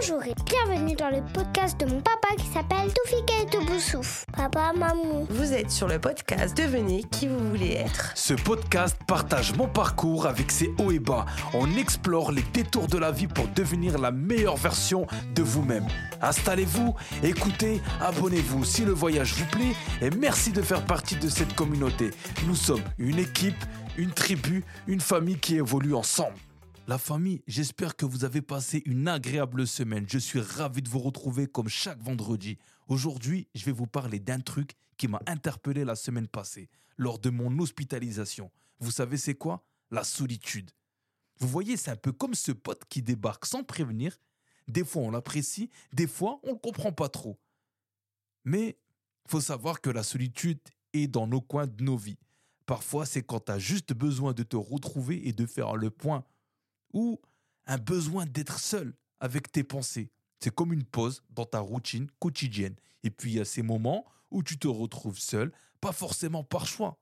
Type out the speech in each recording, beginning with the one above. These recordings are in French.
Bonjour et bienvenue dans le podcast de mon papa qui s'appelle Toufik et Toubousouf. Papa, maman. Vous êtes sur le podcast Devenez qui vous voulez être. Ce podcast partage mon parcours avec ses hauts et bas. On explore les détours de la vie pour devenir la meilleure version de vous-même. Installez-vous, écoutez, abonnez-vous si le voyage vous plaît et merci de faire partie de cette communauté. Nous sommes une équipe, une tribu, une famille qui évolue ensemble. La famille, j'espère que vous avez passé une agréable semaine. Je suis ravi de vous retrouver comme chaque vendredi. Aujourd'hui, je vais vous parler d'un truc qui m'a interpellé la semaine passée, lors de mon hospitalisation. Vous savez c'est quoi? La solitude. Vous voyez, c'est un peu comme ce pote qui débarque sans prévenir. Des fois, on l'apprécie, des fois, on ne comprend pas trop. Mais faut savoir que la solitude est dans nos coins de nos vies. Parfois, c'est quand tu as juste besoin de te retrouver et de faire le point ou un besoin d'être seul avec tes pensées. C'est comme une pause dans ta routine quotidienne. Et puis il y a ces moments où tu te retrouves seul, pas forcément par choix.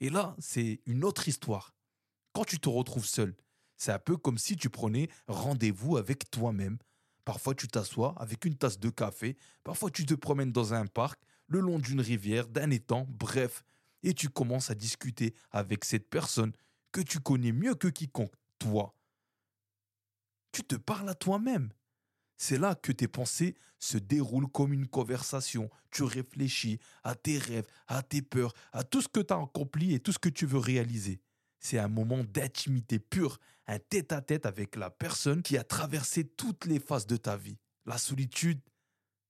Et là, c'est une autre histoire. Quand tu te retrouves seul, c'est un peu comme si tu prenais rendez-vous avec toi-même. Parfois tu t'assois avec une tasse de café, parfois tu te promènes dans un parc, le long d'une rivière, d'un étang, bref, et tu commences à discuter avec cette personne que tu connais mieux que quiconque, toi tu te parles à toi-même. C'est là que tes pensées se déroulent comme une conversation. Tu réfléchis à tes rêves, à tes peurs, à tout ce que tu as accompli et tout ce que tu veux réaliser. C'est un moment d'intimité pure, un tête-à-tête avec la personne qui a traversé toutes les phases de ta vie. La solitude,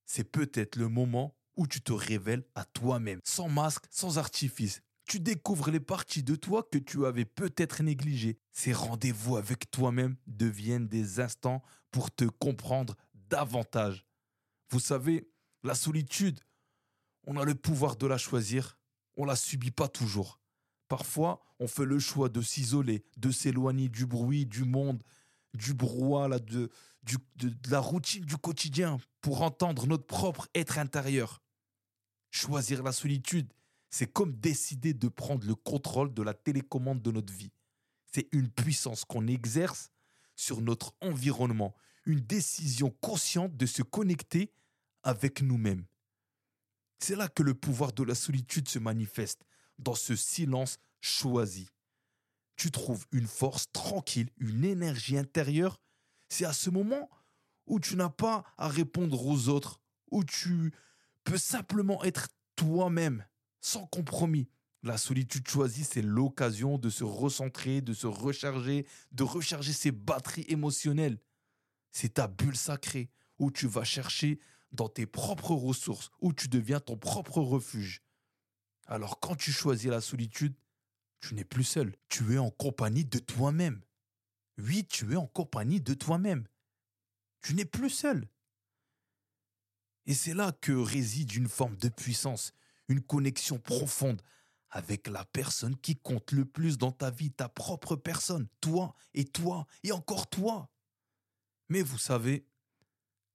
c'est peut-être le moment où tu te révèles à toi-même, sans masque, sans artifice, tu découvres les parties de toi que tu avais peut-être négligées. Ces rendez-vous avec toi-même deviennent des instants pour te comprendre davantage. Vous savez, la solitude, on a le pouvoir de la choisir, on la subit pas toujours. Parfois, on fait le choix de s'isoler, de s'éloigner du bruit, du monde, du brouhaha, de, de la routine du quotidien pour entendre notre propre être intérieur. Choisir la solitude, c'est comme décider de prendre le contrôle de la télécommande de notre vie. C'est une puissance qu'on exerce sur notre environnement, une décision consciente de se connecter avec nous-mêmes. C'est là que le pouvoir de la solitude se manifeste, dans ce silence choisi. Tu trouves une force tranquille, une énergie intérieure. C'est à ce moment où tu n'as pas à répondre aux autres, où tu peux simplement être toi-même sans compromis. La solitude choisie, c'est l'occasion de se recentrer, de se recharger, de recharger ses batteries émotionnelles. C'est ta bulle sacrée où tu vas chercher dans tes propres ressources, où tu deviens ton propre refuge. Alors quand tu choisis la solitude, tu n'es plus seul, tu es en compagnie de toi-même. Oui, tu es en compagnie de toi-même. Tu n'es plus seul. Et c'est là que réside une forme de puissance, une connexion profonde avec la personne qui compte le plus dans ta vie, ta propre personne, toi et toi et encore toi. Mais vous savez,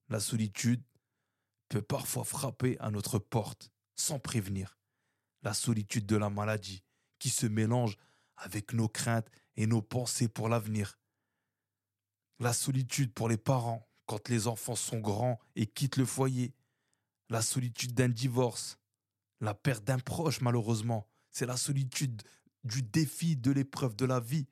la solitude peut parfois frapper à notre porte sans prévenir. La solitude de la maladie qui se mélange avec nos craintes et nos pensées pour l'avenir. La solitude pour les parents quand les enfants sont grands et quittent le foyer. La solitude d'un divorce, la perte d'un proche, malheureusement. C'est la solitude du défi de l'épreuve de la vie.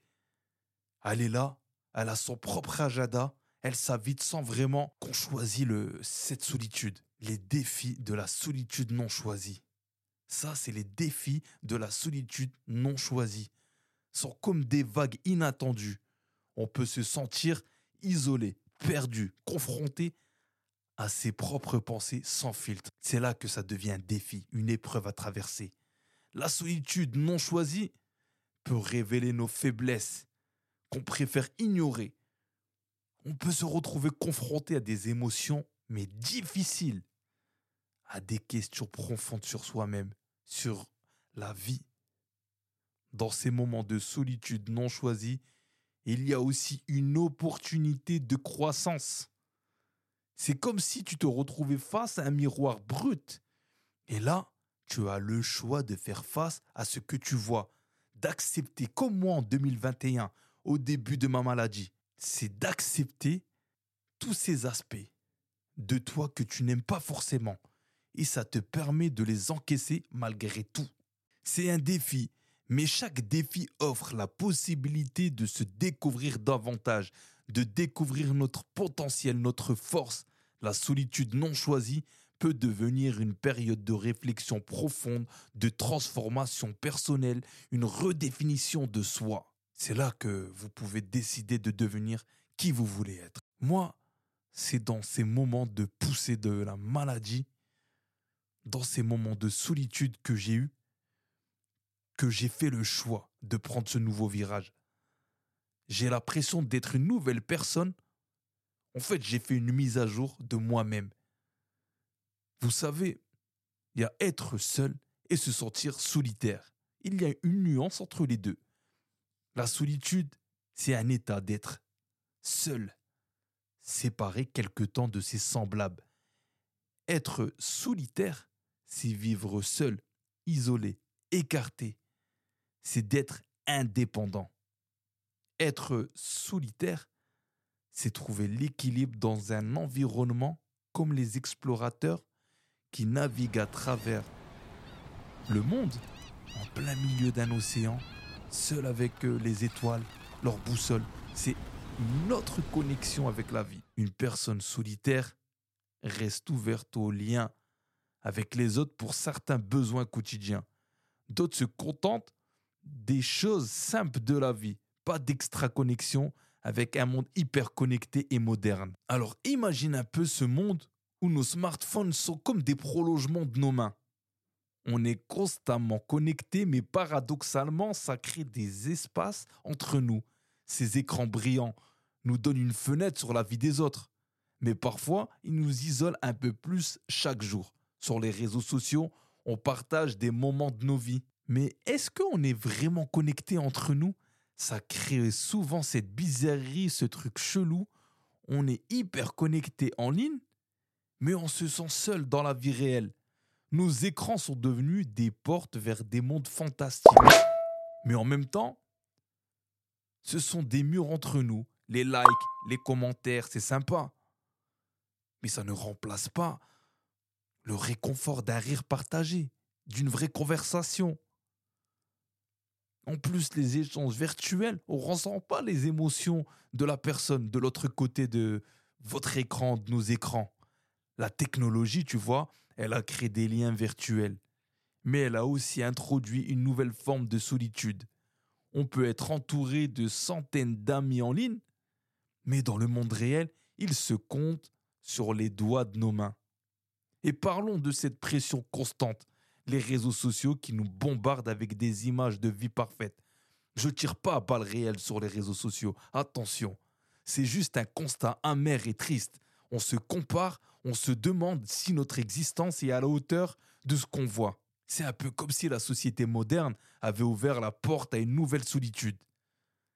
Elle est là, elle a son propre agenda, elle s'invite sans vraiment qu'on choisit cette solitude. Les défis de la solitude non choisie. Ça, c'est les défis de la solitude non choisie. Sont comme des vagues inattendues. On peut se sentir isolé, perdu, confronté à ses propres pensées sans filtre. C'est là que ça devient un défi, une épreuve à traverser. La solitude non choisie peut révéler nos faiblesses qu'on préfère ignorer. On peut se retrouver confronté à des émotions, mais difficiles, à des questions profondes sur soi-même, sur la vie. Dans ces moments de solitude non choisie, il y a aussi une opportunité de croissance. C'est comme si tu te retrouvais face à un miroir brut. Et là, tu as le choix de faire face à ce que tu vois, d'accepter, comme moi en 2021, au début de ma maladie, c'est d'accepter tous ces aspects, de toi que tu n'aimes pas forcément. Et ça te permet de les encaisser malgré tout. C'est un défi, mais chaque défi offre la possibilité de se découvrir davantage, de découvrir notre potentiel, notre force. La solitude non choisie peut devenir une période de réflexion profonde, de transformation personnelle, une redéfinition de soi. C'est là que vous pouvez décider de devenir qui vous voulez être. Moi, c'est dans ces moments de poussée de la maladie, dans ces moments de solitude que j'ai eu, que j'ai fait le choix de prendre ce nouveau virage. J'ai l'impression d'être une nouvelle personne. En fait, j'ai fait une mise à jour de moi-même. Vous savez, il y a être seul et se sentir solitaire. Il y a une nuance entre les deux. La solitude, c'est un état d'être seul, séparé quelque temps de ses semblables. Être solitaire, c'est vivre seul, isolé, écarté. C'est d'être indépendant. Être solitaire, c'est trouver l'équilibre dans un environnement comme les explorateurs qui navigue à travers le monde, en plein milieu d'un océan, seul avec euh, les étoiles, leur boussole. C'est une autre connexion avec la vie. Une personne solitaire reste ouverte aux liens avec les autres pour certains besoins quotidiens. D'autres se contentent des choses simples de la vie, pas d'extra connexion avec un monde hyper connecté et moderne. Alors imagine un peu ce monde où nos smartphones sont comme des prolongements de nos mains. On est constamment connectés, mais paradoxalement, ça crée des espaces entre nous. Ces écrans brillants nous donnent une fenêtre sur la vie des autres. Mais parfois, ils nous isolent un peu plus chaque jour. Sur les réseaux sociaux, on partage des moments de nos vies. Mais est-ce qu'on est vraiment connectés entre nous Ça crée souvent cette bizarrerie, ce truc chelou. On est hyper connectés en ligne, mais on se sent seul dans la vie réelle. Nos écrans sont devenus des portes vers des mondes fantastiques. Mais en même temps, ce sont des murs entre nous. Les likes, les commentaires, c'est sympa. Mais ça ne remplace pas le réconfort d'un rire partagé, d'une vraie conversation. En plus, les échanges virtuels, on ne ressent pas les émotions de la personne de l'autre côté de votre écran, de nos écrans. La technologie, tu vois, elle a créé des liens virtuels. Mais elle a aussi introduit une nouvelle forme de solitude. On peut être entouré de centaines d'amis en ligne, mais dans le monde réel, ils se comptent sur les doigts de nos mains. Et parlons de cette pression constante, les réseaux sociaux qui nous bombardent avec des images de vie parfaite. Je tire pas à balles réelles sur les réseaux sociaux, attention. C'est juste un constat amer et triste on se compare, on se demande si notre existence est à la hauteur de ce qu'on voit. C'est un peu comme si la société moderne avait ouvert la porte à une nouvelle solitude.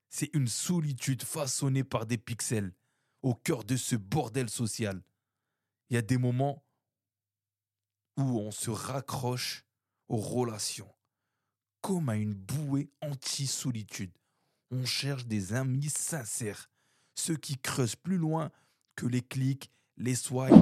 C'est une solitude façonnée par des pixels, au cœur de ce bordel social. Il y a des moments où on se raccroche aux relations, comme à une bouée anti-solitude. On cherche des amis sincères, ceux qui creusent plus loin que les clics, les swipes,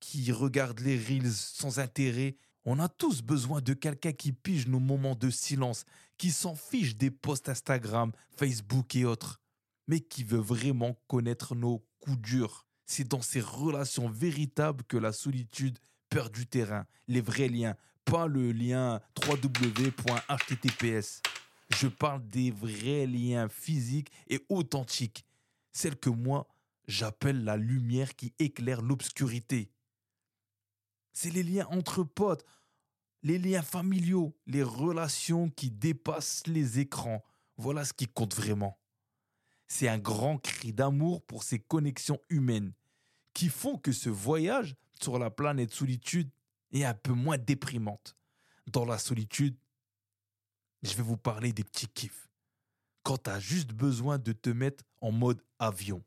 qui regardent les reels sans intérêt. On a tous besoin de quelqu'un qui pige nos moments de silence, qui s'en fiche des posts Instagram, Facebook et autres, mais qui veut vraiment connaître nos coups durs. C'est dans ces relations véritables que la solitude du terrain, les vrais liens, pas le lien www.https. Je parle des vrais liens physiques et authentiques, celles que moi J'appelle la lumière qui éclaire l'obscurité. C'est les liens entre potes, les liens familiaux, les relations qui dépassent les écrans. Voilà ce qui compte vraiment. C'est un grand cri d'amour pour ces connexions humaines qui font que ce voyage sur la planète solitude est un peu moins déprimante. Dans la solitude, je vais vous parler des petits kiffs. Quand tu as juste besoin de te mettre en mode avion.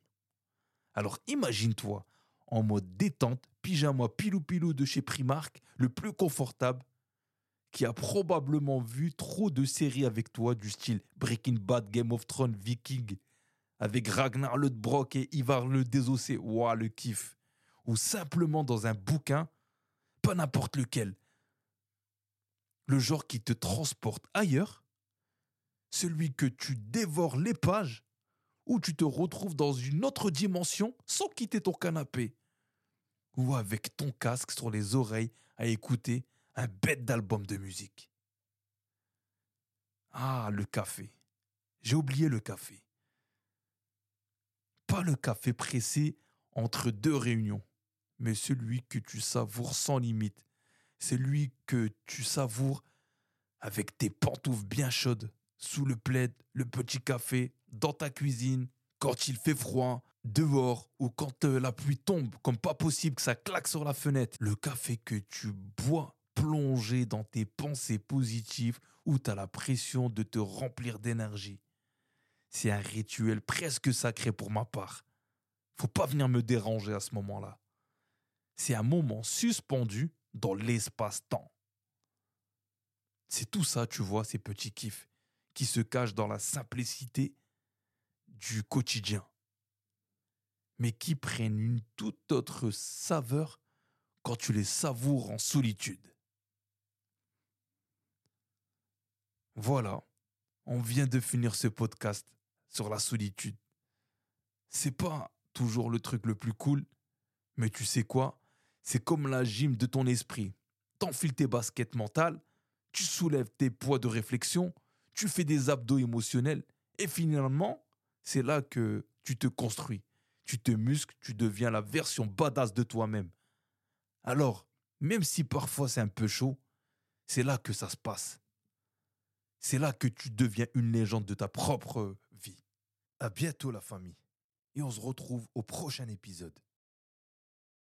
Alors imagine-toi en mode détente, pyjama pilou-pilou de chez Primark, le plus confortable, qui a probablement vu trop de séries avec toi du style Breaking Bad, Game of Thrones, Viking, avec Ragnar Lodbrok et Ivar le Désossé. Ouah, le kiff. Ou simplement dans un bouquin, pas n'importe lequel. Le genre qui te transporte ailleurs, celui que tu dévores les pages, ou tu te retrouves dans une autre dimension sans quitter ton canapé, ou avec ton casque sur les oreilles à écouter un bête d'album de musique. Ah, le café. J'ai oublié le café. Pas le café pressé entre deux réunions, mais celui que tu savoures sans limite, celui que tu savoures avec tes pantoufles bien chaudes, sous le plaid, le petit café, dans ta cuisine, quand il fait froid, dehors, ou quand euh, la pluie tombe, comme pas possible que ça claque sur la fenêtre. Le café que tu bois plongé dans tes pensées positives où tu as la pression de te remplir d'énergie. C'est un rituel presque sacré pour ma part. Faut pas venir me déranger à ce moment-là. C'est un moment suspendu dans l'espace-temps. C'est tout ça, tu vois, ces petits kiffs qui se cachent dans la simplicité du quotidien, mais qui prennent une toute autre saveur quand tu les savoures en solitude. Voilà, on vient de finir ce podcast sur la solitude. C'est pas toujours le truc le plus cool, mais tu sais quoi? C'est comme la gym de ton esprit. T'enfiles tes baskets mentales, tu soulèves tes poids de réflexion, tu fais des abdos émotionnels, et finalement, c'est là que tu te construis. Tu te muscles, tu deviens la version badass de toi-même. Alors, même si parfois c'est un peu chaud, c'est là que ça se passe. C'est là que tu deviens une légende de ta propre vie. À bientôt la famille. Et on se retrouve au prochain épisode.